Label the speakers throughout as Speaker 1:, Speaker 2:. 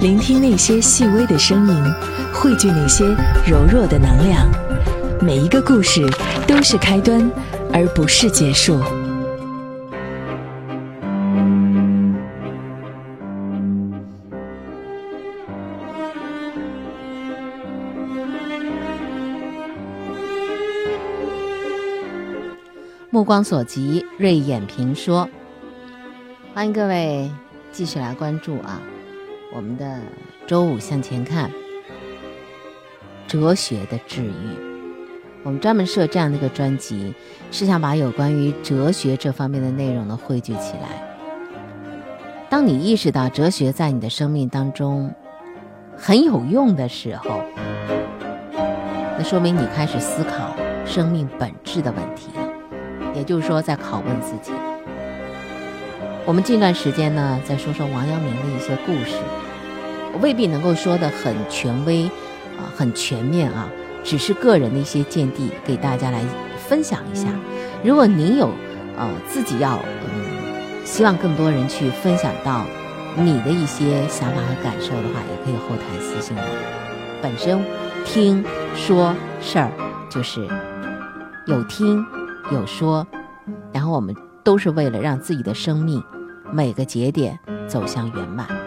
Speaker 1: 聆听那些细微的声音，汇聚那些柔弱的能量。每一个故事都是开端，而不是结束。
Speaker 2: 目光所及，锐眼评说。欢迎各位继续来关注啊，我们的周五向前看，哲学的治愈。我们专门设这样的一个专辑，是想把有关于哲学这方面的内容呢汇聚起来。当你意识到哲学在你的生命当中很有用的时候，那说明你开始思考生命本质的问题了。也就是说，在拷问自己。我们近段时间呢，再说说王阳明的一些故事，未必能够说的很权威啊，很全面啊，只是个人的一些见地，给大家来分享一下。如果您有呃自己要嗯，希望更多人去分享到你的一些想法和感受的话，也可以后台私信我。本身听说事儿就是有听。有说，然后我们都是为了让自己的生命每个节点走向圆满。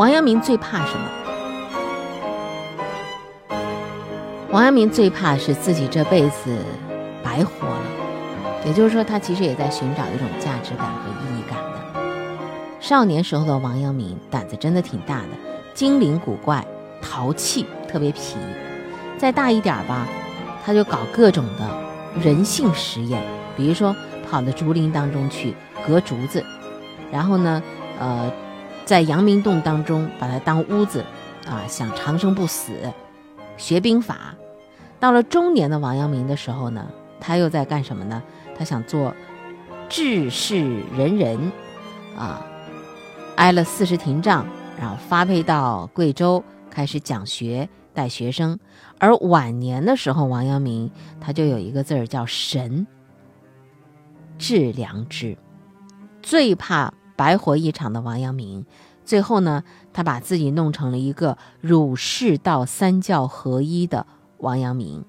Speaker 2: 王阳明最怕什么？王阳明最怕是自己这辈子白活了，也就是说，他其实也在寻找一种价值感和意义感的。少年时候的王阳明胆子真的挺大的，精灵古怪，淘气，特别皮。再大一点吧，他就搞各种的。人性实验，比如说跑到竹林当中去割竹子，然后呢，呃，在阳明洞当中把它当屋子，啊，想长生不死，学兵法。到了中年的王阳明的时候呢，他又在干什么呢？他想做治世仁人，啊，挨了四十廷杖，然后发配到贵州开始讲学。带学生，而晚年的时候，王阳明他就有一个字儿叫神，致良知。最怕白活一场的王阳明，最后呢，他把自己弄成了一个儒释道三教合一的王阳明，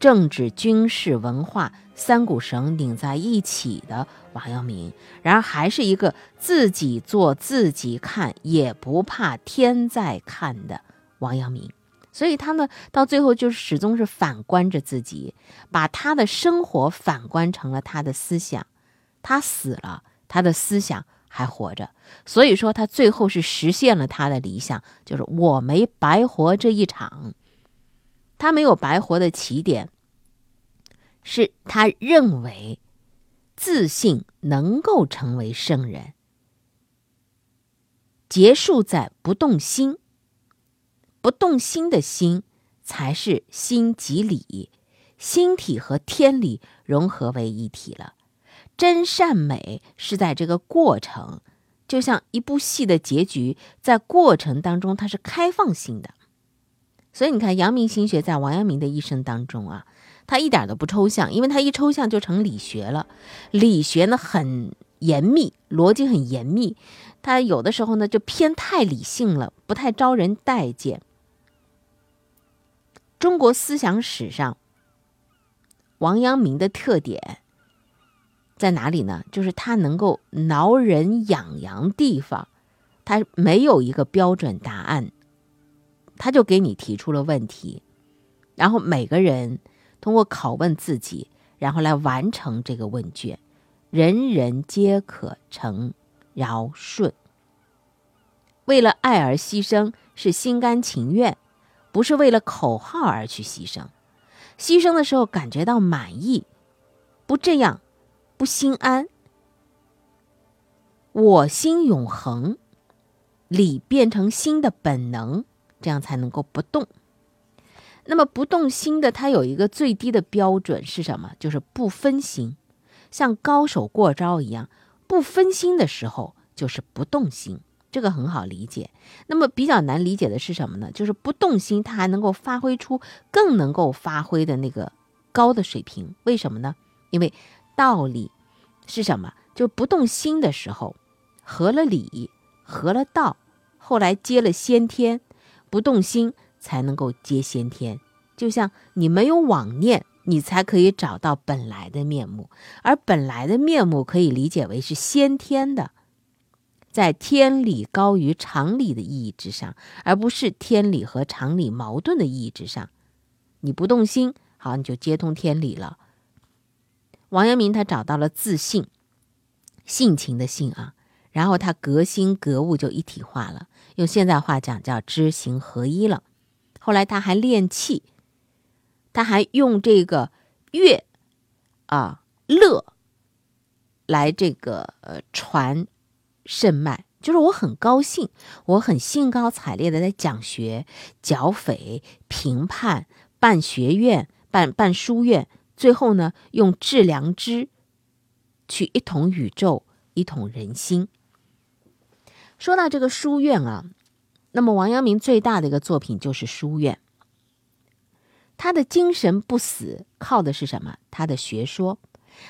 Speaker 2: 政治、军事、文化三股绳拧在一起的王阳明。然而，还是一个自己做自己看，也不怕天在看的王阳明。所以他呢，到最后就始终是反观着自己，把他的生活反观成了他的思想。他死了，他的思想还活着。所以说，他最后是实现了他的理想，就是我没白活这一场。他没有白活的起点，是他认为自信能够成为圣人，结束在不动心。不动心的心，才是心即理，心体和天理融合为一体了。真善美是在这个过程，就像一部戏的结局，在过程当中它是开放性的。所以你看，阳明心学在王阳明的一生当中啊，他一点都不抽象，因为他一抽象就成理学了。理学呢很严密，逻辑很严密，他有的时候呢就偏太理性了，不太招人待见。中国思想史上，王阳明的特点在哪里呢？就是他能够挠人痒痒地方，他没有一个标准答案，他就给你提出了问题，然后每个人通过拷问自己，然后来完成这个问卷，人人皆可成尧舜。为了爱而牺牲，是心甘情愿。不是为了口号而去牺牲，牺牲的时候感觉到满意，不这样不心安。我心永恒，理变成心的本能，这样才能够不动。那么不动心的，它有一个最低的标准是什么？就是不分心，像高手过招一样，不分心的时候就是不动心。这个很好理解，那么比较难理解的是什么呢？就是不动心，它还能够发挥出更能够发挥的那个高的水平。为什么呢？因为道理是什么？就不动心的时候，合了理，合了道，后来接了先天，不动心才能够接先天。就像你没有妄念，你才可以找到本来的面目，而本来的面目可以理解为是先天的，在天理高于常理的意义之上，而不是天理和常理矛盾的意义之上。你不动心，好，你就接通天理了。王阳明他找到了自信，性情的性啊，然后他格心格物就一体化了，用现在话讲叫知行合一了。后来他还练气。他还用这个乐啊乐来这个呃传肾脉，就是我很高兴，我很兴高采烈的在讲学、剿匪、评判、办学院、办办书院，最后呢用致良知去一统宇宙、一统人心。说到这个书院啊，那么王阳明最大的一个作品就是书院。他的精神不死，靠的是什么？他的学说，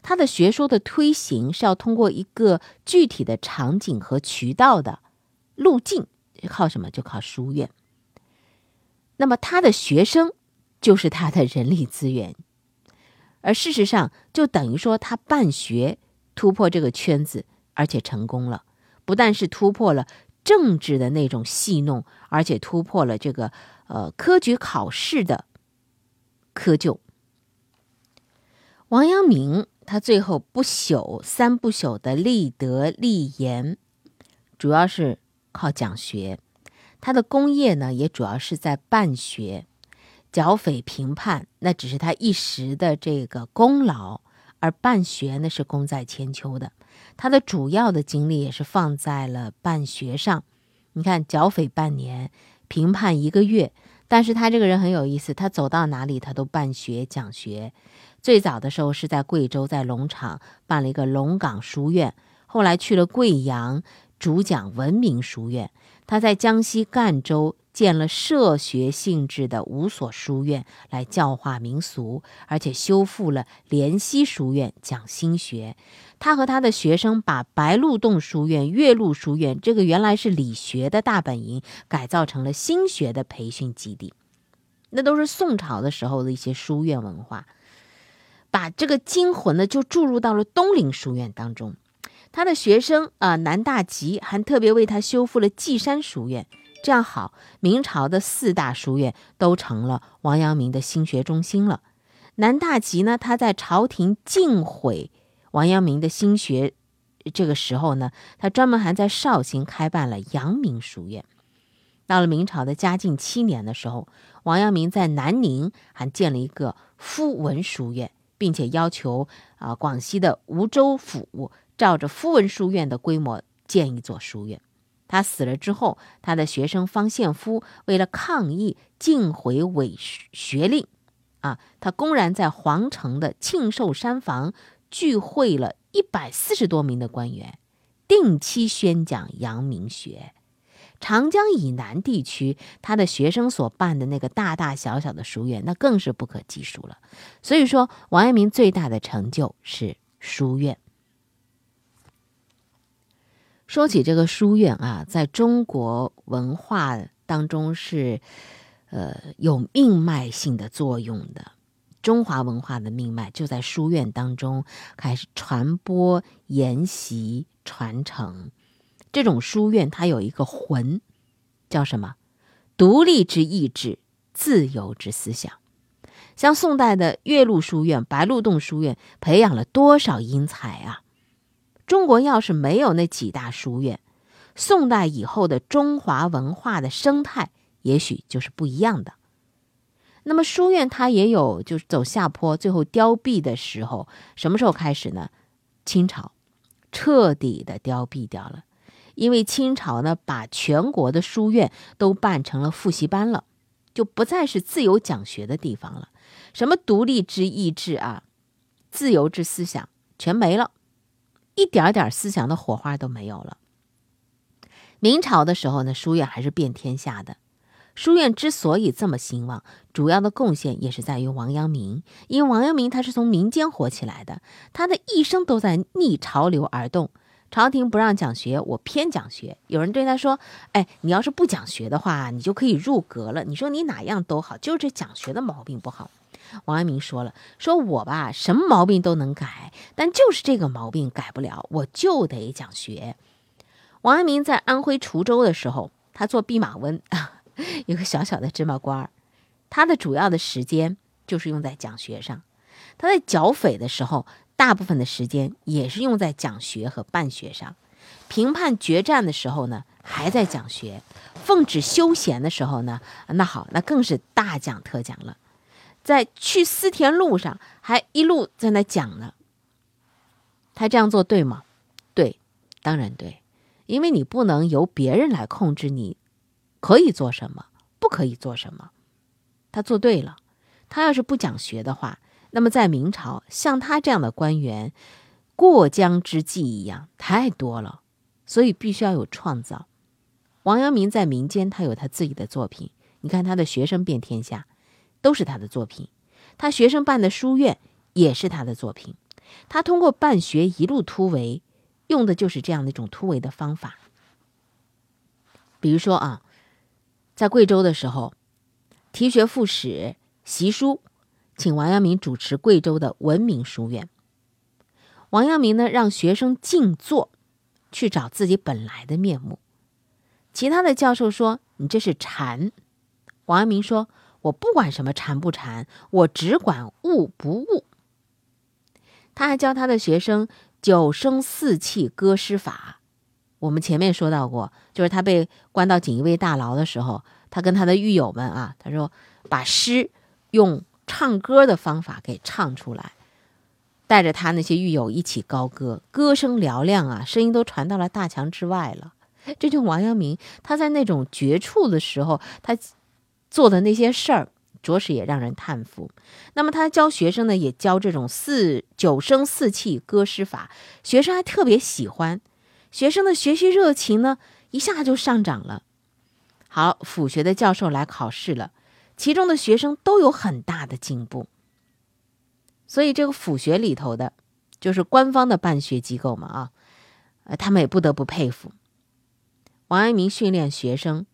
Speaker 2: 他的学说的推行是要通过一个具体的场景和渠道的路径，靠什么？就靠书院。那么他的学生就是他的人力资源，而事实上就等于说他办学突破这个圈子，而且成功了。不但是突破了政治的那种戏弄，而且突破了这个呃科举考试的。窠臼。王阳明他最后不朽三不朽的立德立言，主要是靠讲学。他的功业呢，也主要是在办学、剿匪平叛，那只是他一时的这个功劳，而办学呢是功在千秋的。他的主要的精力也是放在了办学上。你看，剿匪半年，平叛一个月。但是他这个人很有意思，他走到哪里他都办学讲学。最早的时候是在贵州，在龙场办了一个龙岗书院，后来去了贵阳，主讲文明书院。他在江西赣州建了社学性质的五所书院，来教化民俗，而且修复了莲溪书院，讲心学。他和他的学生把白鹿洞书院、岳麓书院这个原来是理学的大本营，改造成了心学的培训基地。那都是宋朝的时候的一些书院文化，把这个精魂呢就注入到了东林书院当中。他的学生啊，南大吉还特别为他修复了稷山书院，这样好，明朝的四大书院都成了王阳明的心学中心了。南大吉呢，他在朝廷禁毁王阳明的心学这个时候呢，他专门还在绍兴开办了阳明书院。到了明朝的嘉靖七年的时候，王阳明在南宁还建了一个夫文书院，并且要求啊广西的梧州府。照着夫文书院的规模建一座书院。他死了之后，他的学生方献夫为了抗议禁毁伪学令，啊，他公然在皇城的庆寿山房聚会了一百四十多名的官员，定期宣讲阳明学。长江以南地区，他的学生所办的那个大大小小的书院，那更是不可计数了。所以说，王阳明最大的成就是书院。说起这个书院啊，在中国文化当中是，呃，有命脉性的作用的。中华文化的命脉就在书院当中开始传播、研习、传承。这种书院它有一个魂，叫什么？独立之意志，自由之思想。像宋代的岳麓书院、白鹿洞书院，培养了多少英才啊！中国要是没有那几大书院，宋代以后的中华文化的生态也许就是不一样的。那么书院它也有就是走下坡，最后凋敝的时候，什么时候开始呢？清朝彻底的凋敝掉了，因为清朝呢把全国的书院都办成了复习班了，就不再是自由讲学的地方了。什么独立之意志啊，自由之思想全没了。一点点思想的火花都没有了。明朝的时候呢，书院还是遍天下的。书院之所以这么兴旺，主要的贡献也是在于王阳明。因为王阳明他是从民间火起来的，他的一生都在逆潮流而动。朝廷不让讲学，我偏讲学。有人对他说：“哎，你要是不讲学的话，你就可以入阁了。”你说你哪样都好，就是这讲学的毛病不好。王阳明说了：“说我吧，什么毛病都能改，但就是这个毛病改不了，我就得讲学。”王阳明在安徽滁州的时候，他做弼马温，有个小小的芝麻官儿，他的主要的时间就是用在讲学上。他在剿匪的时候。大部分的时间也是用在讲学和办学上，评判决战的时候呢，还在讲学；奉旨休闲的时候呢，那好，那更是大讲特讲了。在去思田路上，还一路在那讲呢。他这样做对吗？对，当然对，因为你不能由别人来控制你，可以做什么，不可以做什么。他做对了，他要是不讲学的话。那么，在明朝，像他这样的官员，过江之鲫一样太多了，所以必须要有创造。王阳明在民间，他有他自己的作品。你看他的学生遍天下，都是他的作品；他学生办的书院也是他的作品。他通过办学一路突围，用的就是这样的一种突围的方法。比如说啊，在贵州的时候，提学副使习书。请王阳明主持贵州的文明书院。王阳明呢，让学生静坐，去找自己本来的面目。其他的教授说：“你这是禅。”王阳明说：“我不管什么禅不禅，我只管悟不悟。”他还教他的学生九声四气歌诗法。我们前面说到过，就是他被关到锦衣卫大牢的时候，他跟他的狱友们啊，他说把诗用。唱歌的方法给唱出来，带着他那些狱友一起高歌，歌声嘹亮啊，声音都传到了大墙之外了。这就王阳明他在那种绝处的时候，他做的那些事儿，着实也让人叹服。那么他教学生呢，也教这种四九声四气歌诗法，学生还特别喜欢，学生的学习热情呢一下就上涨了。好，府学的教授来考试了。其中的学生都有很大的进步，所以这个府学里头的，就是官方的办学机构嘛啊，呃，他们也不得不佩服王阳明训练学生，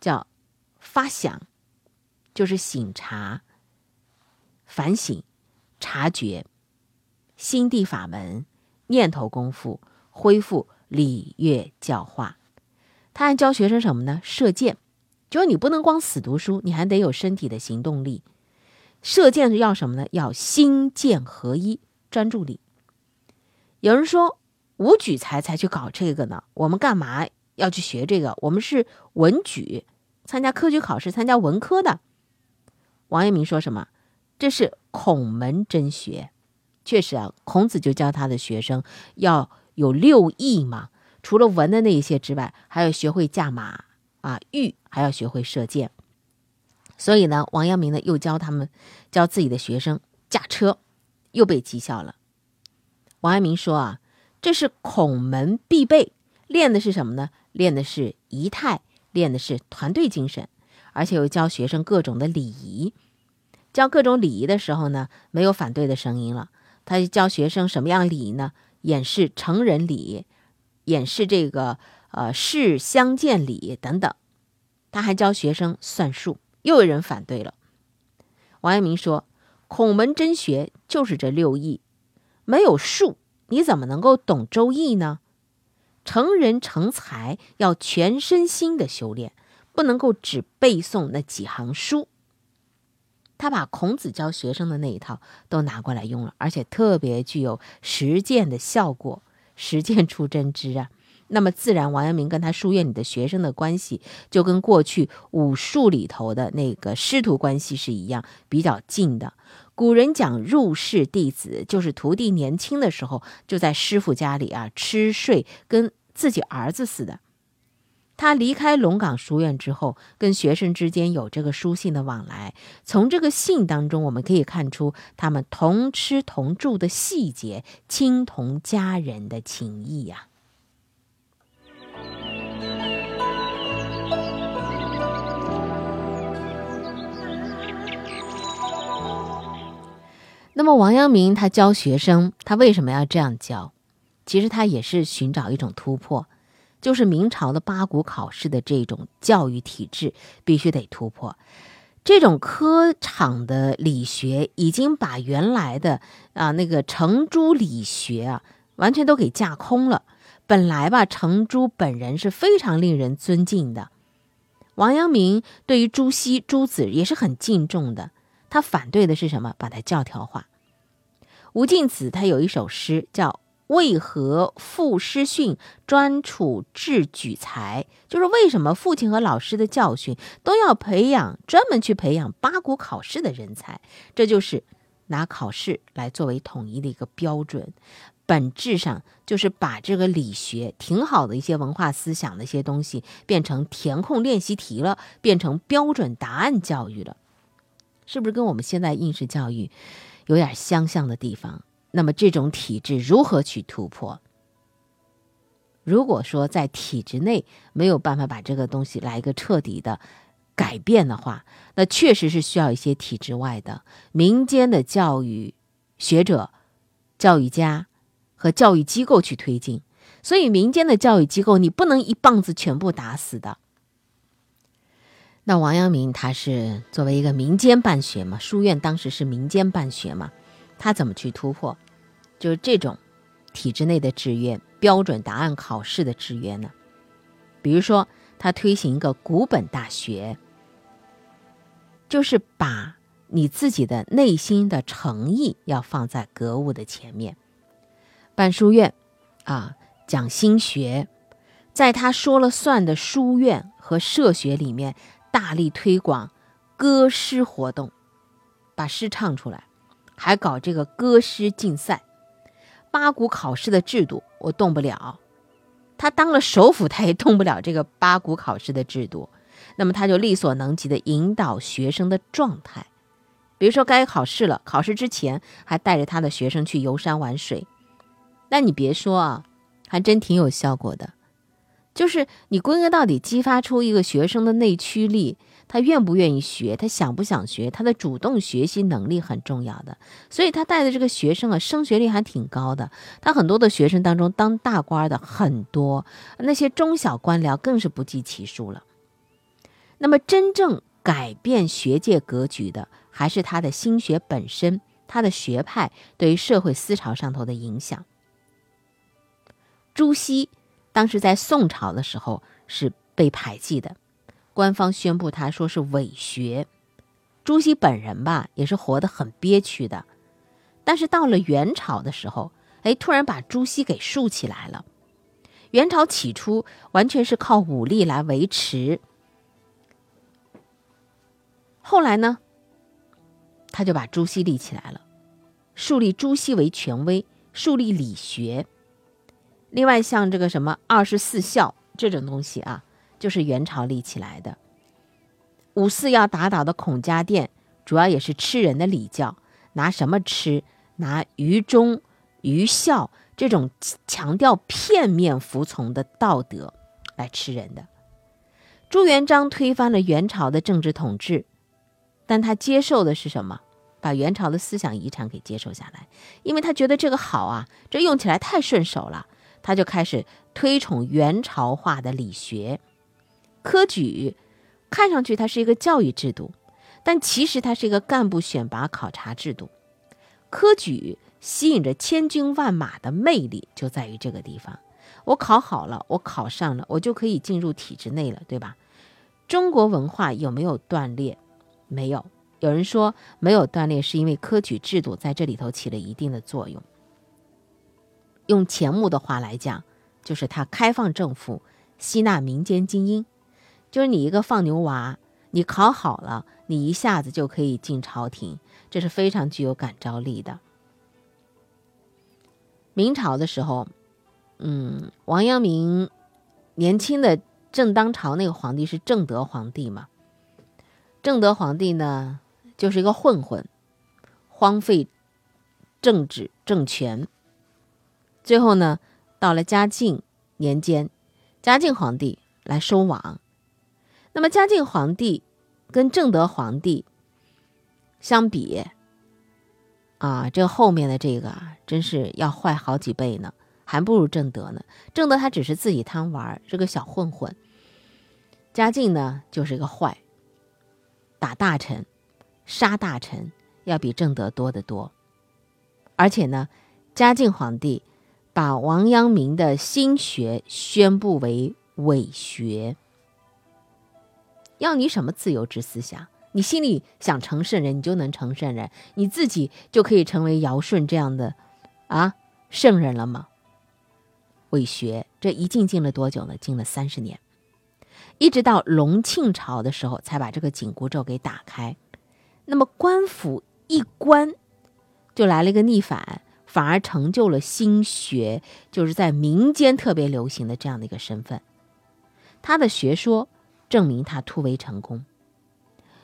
Speaker 2: 叫发想，就是醒察、反省、察觉、心地法门、念头功夫，恢复礼乐教化。他还教学生什么呢？射箭。就是你不能光死读书，你还得有身体的行动力。射箭是要什么呢？要心剑合一，专注力。有人说武举才才去搞这个呢，我们干嘛要去学这个？我们是文举，参加科举考试，参加文科的。王阳明说什么？这是孔门真学。确实啊，孔子就教他的学生要有六艺嘛，除了文的那一些之外，还要学会驾马。啊，御还要学会射箭，所以呢，王阳明呢又教他们教自己的学生驾车，又被讥笑了。王阳明说啊，这是孔门必备，练的是什么呢？练的是仪态，练的是团队精神，而且又教学生各种的礼仪。教各种礼仪的时候呢，没有反对的声音了。他教学生什么样礼仪呢？演示成人礼，演示这个。呃，事相见礼等等，他还教学生算术，又有人反对了。王阳明说：“孔门真学就是这六艺，没有术，你怎么能够懂周易呢？成人成才要全身心的修炼，不能够只背诵那几行书。”他把孔子教学生的那一套都拿过来用了，而且特别具有实践的效果，实践出真知啊。那么自然，王阳明跟他书院里的学生的关系，就跟过去武术里头的那个师徒关系是一样，比较近的。古人讲入室弟子，就是徒弟年轻的时候就在师傅家里啊吃睡，跟自己儿子似的。他离开龙岗书院之后，跟学生之间有这个书信的往来，从这个信当中，我们可以看出他们同吃同住的细节，亲同家人的情谊呀。那么王阳明他教学生，他为什么要这样教？其实他也是寻找一种突破，就是明朝的八股考试的这种教育体制必须得突破。这种科场的理学已经把原来的啊那个程朱理学啊完全都给架空了。本来吧，程朱本人是非常令人尊敬的，王阳明对于朱熹、朱子也是很敬重的。他反对的是什么？把它教条化。吴敬梓他有一首诗叫。为何父师训专处治举才？就是为什么父亲和老师的教训都要培养专门去培养八股考试的人才？这就是拿考试来作为统一的一个标准，本质上就是把这个理学挺好的一些文化思想的一些东西变成填空练习题了，变成标准答案教育了，是不是跟我们现在应试教育有点相像的地方？那么这种体制如何去突破？如果说在体制内没有办法把这个东西来一个彻底的改变的话，那确实是需要一些体制外的民间的教育学者、教育家和教育机构去推进。所以，民间的教育机构你不能一棒子全部打死的。那王阳明他是作为一个民间办学嘛，书院当时是民间办学嘛。他怎么去突破？就是这种体制内的制约、标准答案考试的制约呢？比如说，他推行一个古本大学，就是把你自己的内心的诚意要放在格物的前面。办书院啊，讲心学，在他说了算的书院和社学里面，大力推广歌诗活动，把诗唱出来。还搞这个歌诗竞赛，八股考试的制度我动不了，他当了首辅，他也动不了这个八股考试的制度。那么他就力所能及的引导学生的状态，比如说该考试了，考试之前还带着他的学生去游山玩水。那你别说啊，还真挺有效果的，就是你归根到底激发出一个学生的内驱力。他愿不愿意学？他想不想学？他的主动学习能力很重要的，所以他带的这个学生啊，升学率还挺高的。他很多的学生当中，当大官的很多，那些中小官僚更是不计其数了。那么，真正改变学界格局的，还是他的心学本身，他的学派对于社会思潮上头的影响。朱熹当时在宋朝的时候是被排挤的。官方宣布他说是伪学，朱熹本人吧也是活得很憋屈的，但是到了元朝的时候，哎，突然把朱熹给竖起来了。元朝起初完全是靠武力来维持，后来呢，他就把朱熹立起来了，树立朱熹为权威，树立理学。另外像这个什么二十四孝这种东西啊。就是元朝立起来的，五四要打倒的孔家店，主要也是吃人的礼教，拿什么吃？拿愚忠、愚孝这种强调片面服从的道德来吃人的。朱元璋推翻了元朝的政治统治，但他接受的是什么？把元朝的思想遗产给接受下来，因为他觉得这个好啊，这用起来太顺手了，他就开始推崇元朝化的理学。科举看上去它是一个教育制度，但其实它是一个干部选拔考察制度。科举吸引着千军万马的魅力就在于这个地方。我考好了，我考上了，我就可以进入体制内了，对吧？中国文化有没有断裂？没有。有人说没有断裂，是因为科举制度在这里头起了一定的作用。用钱穆的话来讲，就是他开放政府，吸纳民间精英。就是你一个放牛娃，你考好了，你一下子就可以进朝廷，这是非常具有感召力的。明朝的时候，嗯，王阳明年轻的正当朝那个皇帝是正德皇帝嘛？正德皇帝呢，就是一个混混，荒废政治政权。最后呢，到了嘉靖年间，嘉靖皇帝来收网。那么嘉靖皇帝跟正德皇帝相比，啊，这后面的这个真是要坏好几倍呢。还不如正德呢。正德他只是自己贪玩，是个小混混。嘉靖呢，就是一个坏，打大臣、杀大臣，要比正德多得多。而且呢，嘉靖皇帝把王阳明的心学宣布为伪学。要你什么自由之思想？你心里想成圣人，你就能成圣人，你自己就可以成为尧舜这样的啊圣人了吗？伪学，这一禁禁了多久呢？禁了三十年。一直到隆庆朝的时候，才把这个紧箍咒给打开。那么官府一关，就来了一个逆反，反而成就了心学，就是在民间特别流行的这样的一个身份。他的学说证明他突围成功。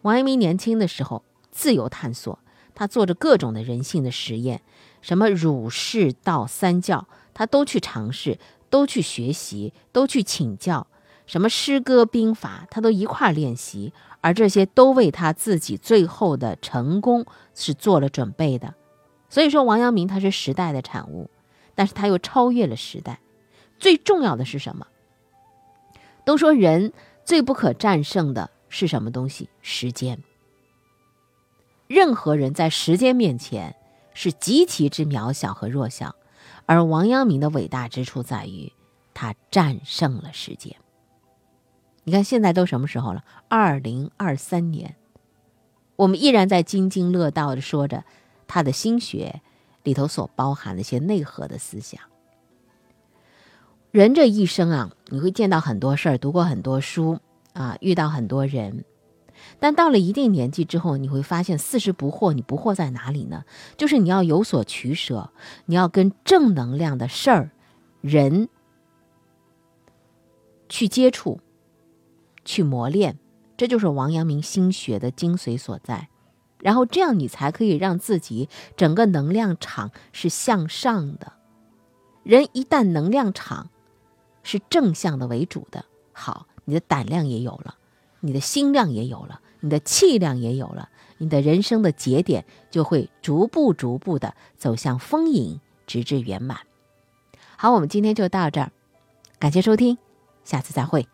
Speaker 2: 王阳明年轻的时候自由探索，他做着各种的人性的实验，什么儒释道三教，他都去尝试，都去学习，都去请教。什么诗歌兵法，他都一块练习，而这些都为他自己最后的成功是做了准备的。所以说，王阳明他是时代的产物，但是他又超越了时代。最重要的是什么？都说人最不可战胜的是什么东西？时间。任何人在时间面前是极其之渺小和弱小，而王阳明的伟大之处在于，他战胜了时间。你看，现在都什么时候了？二零二三年，我们依然在津津乐道的说着他的心学里头所包含的一些内核的思想。人这一生啊，你会见到很多事儿，读过很多书啊，遇到很多人，但到了一定年纪之后，你会发现四十不惑。你不惑在哪里呢？就是你要有所取舍，你要跟正能量的事儿、人去接触。去磨练，这就是王阳明心学的精髓所在。然后这样，你才可以让自己整个能量场是向上的。人一旦能量场是正向的为主的，好，你的胆量也有了，你的心量也有了，你的气量也有了，你的人生的节点就会逐步逐步的走向丰盈，直至圆满。好，我们今天就到这儿，感谢收听，下次再会。